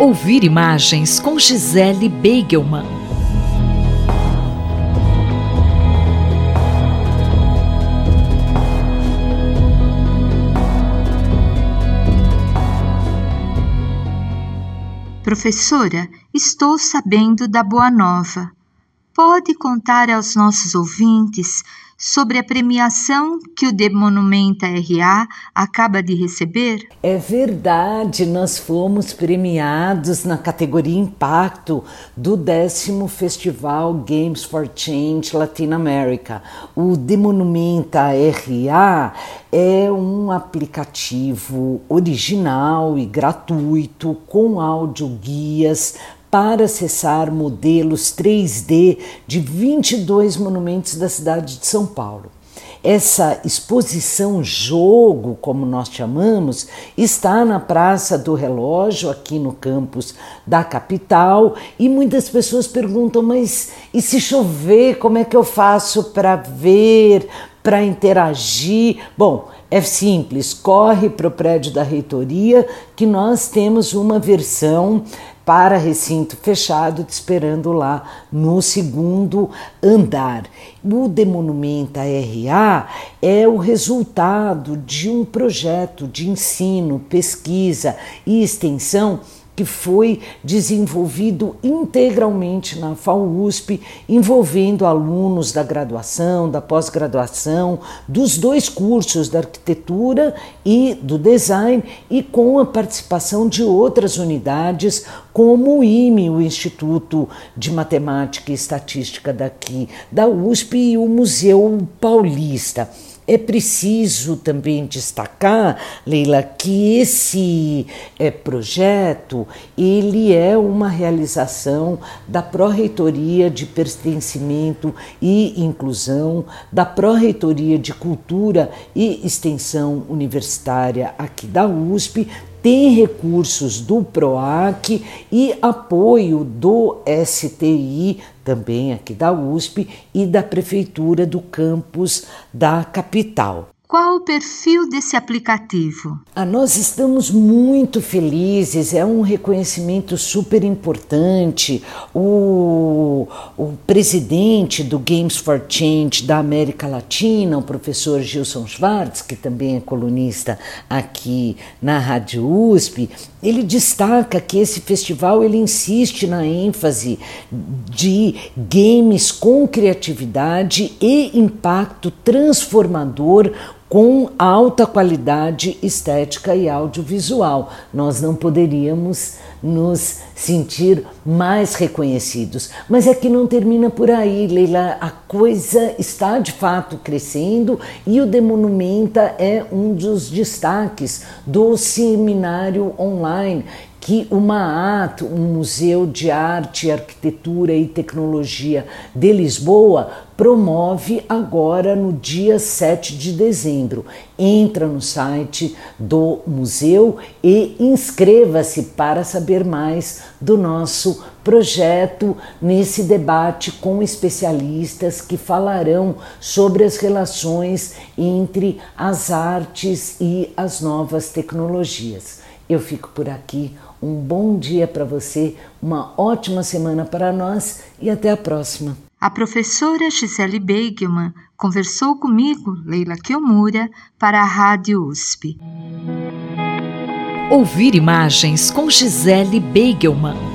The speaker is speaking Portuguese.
Ouvir imagens com Gisele Beigelman. Professora, estou sabendo da boa nova. Pode contar aos nossos ouvintes sobre a premiação que o The Monumenta RA acaba de receber? É verdade, nós fomos premiados na categoria Impacto do décimo Festival Games for Change Latin America. O The Monumenta RA é um aplicativo original e gratuito com áudio guias para acessar modelos 3D de 22 monumentos da cidade de São Paulo. Essa exposição jogo, como nós chamamos, está na Praça do Relógio, aqui no campus da capital, e muitas pessoas perguntam: mas e se chover, como é que eu faço para ver, para interagir? Bom, é simples, corre para o prédio da reitoria que nós temos uma versão para recinto fechado, te esperando lá no segundo andar. O Demonumenta RA é o resultado de um projeto de ensino, pesquisa e extensão que foi desenvolvido integralmente na FAUSP, envolvendo alunos da graduação, da pós-graduação, dos dois cursos da arquitetura e do design, e com a participação de outras unidades, como o IME, o Instituto de Matemática e Estatística daqui da USP, e o Museu Paulista. É preciso também destacar, Leila, que esse é, projeto ele é uma realização da Pró-Reitoria de Pertencimento e Inclusão, da Pró-Reitoria de Cultura e Extensão Universitária aqui da USP, tem recursos do PROAC e apoio do STI, também aqui da USP, e da Prefeitura do campus da capital. Qual o perfil desse aplicativo? Ah, nós estamos muito felizes, é um reconhecimento super importante. O, o presidente do Games for Change da América Latina, o professor Gilson Schwartz, que também é colunista aqui na Rádio USP, ele destaca que esse festival ele insiste na ênfase de games com criatividade e impacto transformador com alta qualidade estética e audiovisual. Nós não poderíamos nos sentir mais reconhecidos. Mas é que não termina por aí, Leila. A coisa está de fato crescendo e o Demonumenta é um dos destaques do seminário online que o MAAT, um Museu de Arte, Arquitetura e Tecnologia de Lisboa, promove agora no dia 7 de dezembro. Entra no site do museu e inscreva-se para saber mais do nosso projeto nesse debate com especialistas que falarão sobre as relações entre as artes e as novas tecnologias. Eu fico por aqui. Um bom dia para você, uma ótima semana para nós e até a próxima. A professora Gisele Beigelman conversou comigo, Leila Kiomura, para a Rádio USP. Ouvir imagens com Gisele Beigelman.